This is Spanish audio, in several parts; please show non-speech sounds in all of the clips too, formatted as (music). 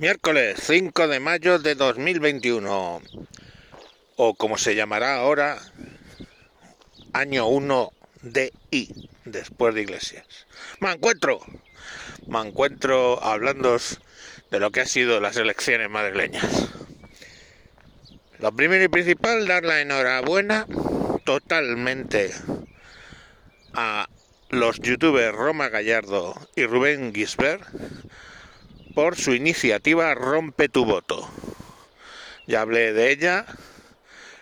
Miércoles 5 de mayo de 2021, o como se llamará ahora, año 1 de I, después de Iglesias. Me encuentro, me encuentro hablando de lo que ha sido las elecciones madrileñas. Lo primero y principal, dar la enhorabuena totalmente a los youtubers Roma Gallardo y Rubén Gisbert por su iniciativa Rompe tu voto. Ya hablé de ella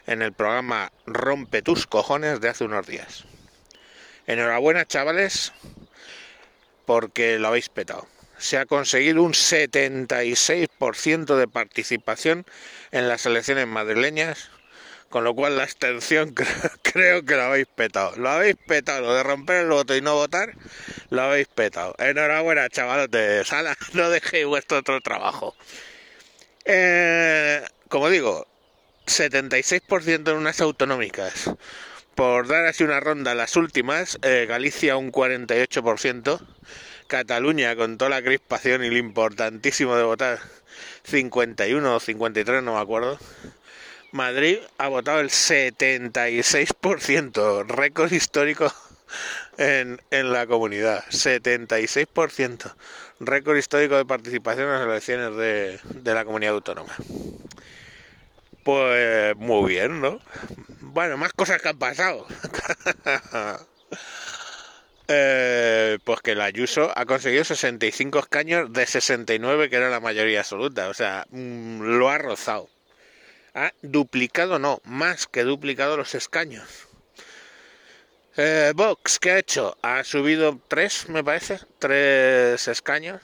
en el programa Rompe tus cojones de hace unos días. Enhorabuena chavales porque lo habéis petado. Se ha conseguido un 76% de participación en las elecciones madrileñas con lo cual la abstención (laughs) creo, que lo habéis petado. Lo habéis petado, lo de romper el voto y no votar, lo habéis petado. Enhorabuena, chavalotes. Sala, (laughs) no dejéis vuestro otro trabajo. Eh, como digo, 76% en unas autonómicas. Por dar así una ronda las últimas, eh, Galicia un 48%, Cataluña con toda la crispación y lo importantísimo de votar 51 o 53, no me acuerdo. Madrid ha votado el 76%, récord histórico en, en la comunidad. 76%, récord histórico de participación en las elecciones de, de la comunidad autónoma. Pues muy bien, ¿no? Bueno, más cosas que han pasado. (laughs) Eh, pues que la Ayuso ha conseguido 65 escaños de 69, que era la mayoría absoluta. O sea, mm, lo ha rozado ha duplicado, no, más que duplicado los escaños. Eh, Vox, ¿qué ha hecho? Ha subido tres, me parece, tres escaños.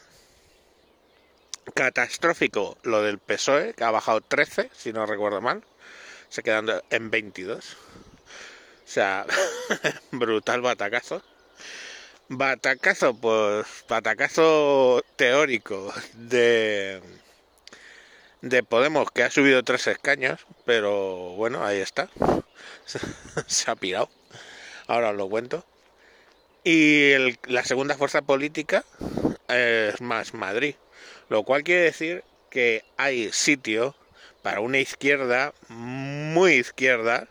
Catastrófico lo del PSOE, que ha bajado 13, si no recuerdo mal, se quedando en 22. O sea, (laughs) brutal batacazo. Batacazo, pues, batacazo teórico de de Podemos que ha subido tres escaños, pero bueno, ahí está. (laughs) Se ha pirado. Ahora os lo cuento. Y la segunda fuerza política es más Madrid, lo cual quiere decir que hay sitio para una izquierda muy izquierda,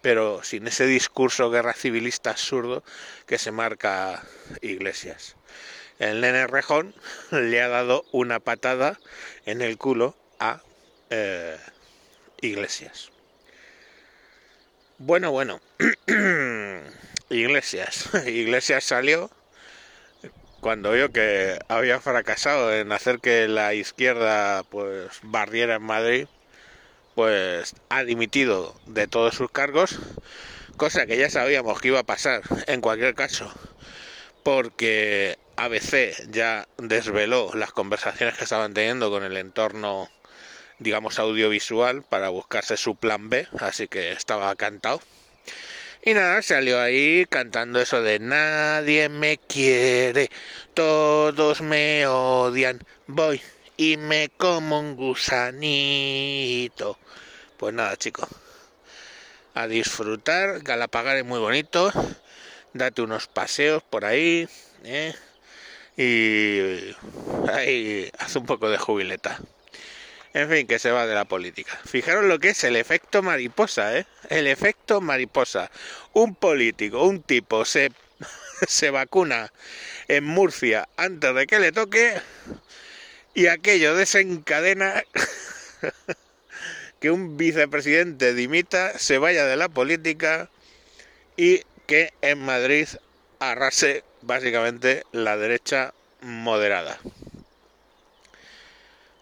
pero sin ese discurso guerra civilista absurdo que se marca Iglesias. El nene Rejón le ha dado una patada en el culo a eh, Iglesias. Bueno, bueno. (clears throat) Iglesias. (laughs) Iglesias salió cuando vio que había fracasado en hacer que la izquierda pues barriera en Madrid, pues ha dimitido de todos sus cargos, cosa que ya sabíamos que iba a pasar en cualquier caso, porque ABC ya desveló las conversaciones que estaban teniendo con el entorno digamos, audiovisual para buscarse su plan B, así que estaba cantado. Y nada, salió ahí cantando eso de nadie me quiere, todos me odian, voy y me como un gusanito. Pues nada, chicos, a disfrutar, Galapagar es muy bonito, date unos paseos por ahí, ¿eh? Y ahí haz un poco de jubileta. En fin, que se va de la política. Fijaros lo que es el efecto mariposa, ¿eh? El efecto mariposa. Un político, un tipo se, (laughs) se vacuna en Murcia antes de que le toque y aquello desencadena (laughs) que un vicepresidente dimita, se vaya de la política y que en Madrid arrase básicamente la derecha moderada.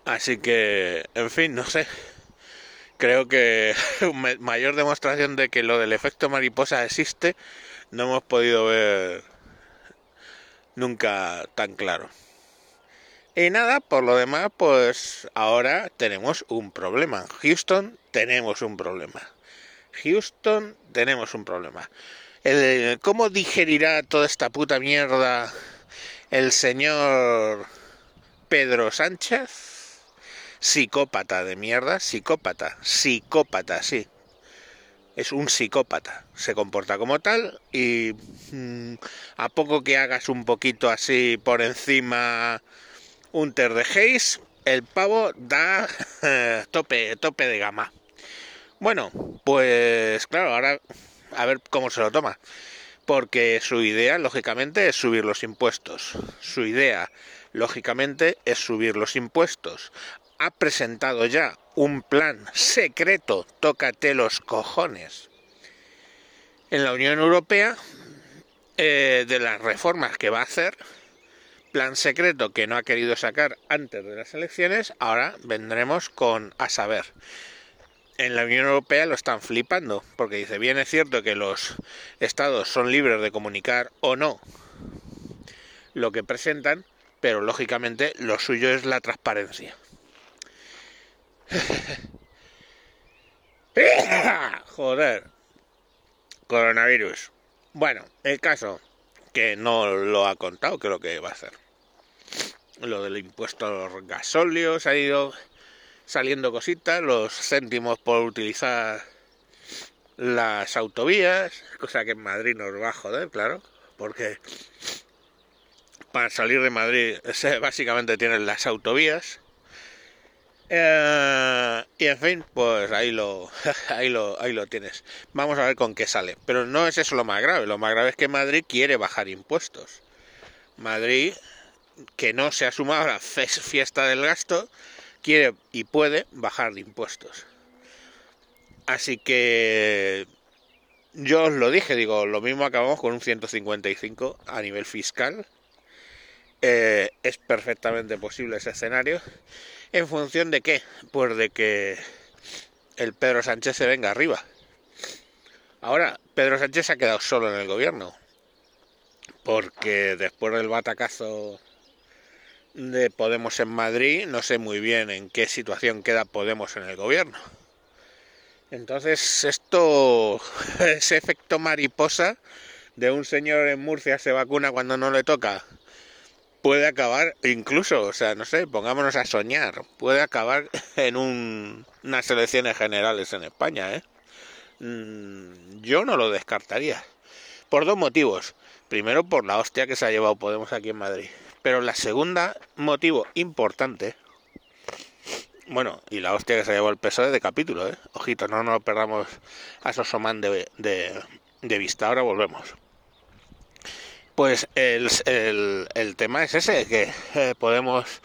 Así que, en fin, no sé. Creo que (laughs) mayor demostración de que lo del efecto mariposa existe no hemos podido ver nunca tan claro. Y nada, por lo demás, pues ahora tenemos un problema. Houston tenemos un problema. Houston tenemos un problema. ¿Cómo digerirá toda esta puta mierda el señor Pedro Sánchez? psicópata de mierda, psicópata, psicópata, sí. Es un psicópata, se comporta como tal y mm, a poco que hagas un poquito así por encima un ter de el pavo da (laughs) tope, tope de gama. Bueno, pues claro, ahora a ver cómo se lo toma. Porque su idea, lógicamente, es subir los impuestos. Su idea, lógicamente, es subir los impuestos. Ha presentado ya un plan secreto, tócate los cojones, en la Unión Europea eh, de las reformas que va a hacer, plan secreto que no ha querido sacar antes de las elecciones, ahora vendremos con a saber en la Unión Europea lo están flipando, porque dice, bien es cierto que los estados son libres de comunicar o no lo que presentan, pero lógicamente lo suyo es la transparencia. (laughs) Joder, coronavirus. Bueno, el caso que no lo ha contado, creo que va a hacer. Lo del impuesto a los gasóleos ha ido saliendo cositas, los céntimos por utilizar las autovías, cosa que en Madrid nos va a joder, claro, porque para salir de Madrid básicamente tienen las autovías. Eh, y en fin, pues ahí lo, (laughs) ahí lo, ahí lo tienes. Vamos a ver con qué sale. Pero no es eso lo más grave. Lo más grave es que Madrid quiere bajar impuestos. Madrid, que no se ha sumado a la (laughs) fiesta del gasto, quiere y puede bajar de impuestos. Así que yo os lo dije, digo, lo mismo acabamos con un 155 a nivel fiscal. Eh, es perfectamente posible ese escenario. ¿En función de qué? Pues de que el Pedro Sánchez se venga arriba. Ahora, Pedro Sánchez se ha quedado solo en el gobierno. Porque después del batacazo de Podemos en Madrid, no sé muy bien en qué situación queda Podemos en el gobierno. Entonces, esto, (laughs) ese efecto mariposa de un señor en Murcia se vacuna cuando no le toca, puede acabar, incluso, o sea, no sé, pongámonos a soñar, puede acabar (laughs) en unas elecciones generales en España, ¿eh? Mm, yo no lo descartaría. Por dos motivos. Primero, por la hostia que se ha llevado Podemos aquí en Madrid. Pero la segunda motivo importante, bueno, y la hostia que se llevó el peso de capítulo, ¿eh? Ojito, no nos perdamos a Sosoman de, de, vista. Ahora volvemos. Pues el, el, tema es ese, que eh, Podemos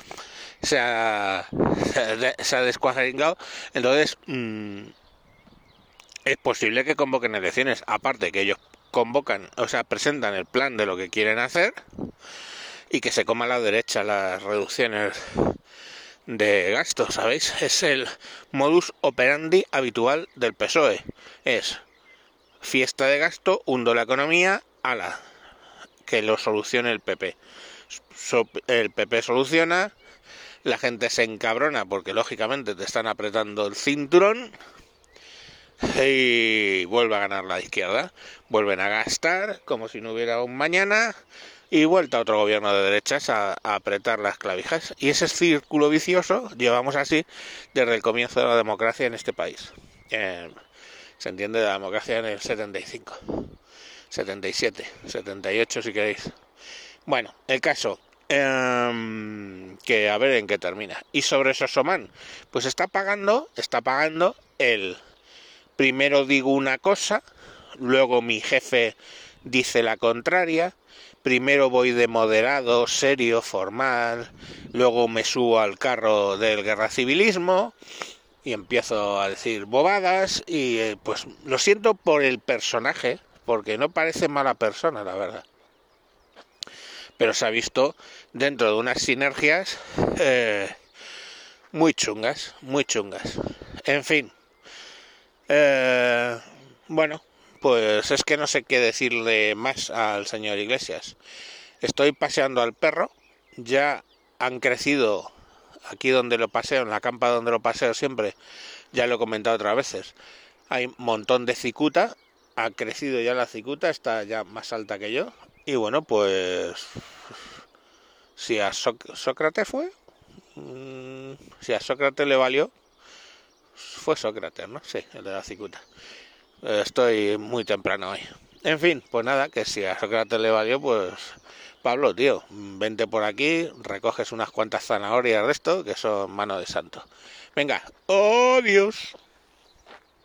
se ha, se. Entonces, mm, es posible que convoquen elecciones. Aparte que ellos convocan, o sea, presentan el plan de lo que quieren hacer y que se coma a la derecha las reducciones de gastos, ¿sabéis? Es el modus operandi habitual del PSOE. Es fiesta de gasto, hundo la economía, ala, que lo solucione el PP. el PP soluciona, la gente se encabrona porque lógicamente te están apretando el cinturón y vuelve a ganar la izquierda. Vuelven a gastar como si no hubiera un mañana y vuelta a otro gobierno de derechas a, apretar las clavijas. Y ese círculo vicioso llevamos así desde el comienzo de la democracia en este país. se entiende la democracia en el 75, 77, 78 si queréis. Bueno, el caso, em, que a ver en qué termina. Y sobre Sosoman, pues está pagando, está pagando el primero digo una cosa, luego mi jefe dice la contraria, primero voy de moderado, serio, formal, luego me subo al carro del guerra civilismo y empiezo a decir bobadas y eh, pues lo siento por el personaje, porque no parece mala persona, la verdad. Pero se ha visto dentro de unas sinergias eh, muy chungas, muy chungas. En fin. Eh, bueno, pues es que no sé qué decirle más al señor Iglesias. Estoy paseando al perro, ya han crecido aquí donde lo paseo, en la campa donde lo paseo siempre, ya lo he comentado otras veces. Hay un montón de cicuta, ha crecido ya la cicuta, está ya más alta que yo. Y bueno, pues si a Sócrates fue, mm, si a Sócrates le valió, fue Sócrates, ¿no? Sí, el de la cicuta. Estoy muy temprano hoy. En fin, pues nada, que si a Sócrates le valió, pues Pablo, tío, vente por aquí, recoges unas cuantas zanahorias de esto, que son mano de santo. Venga, adiós.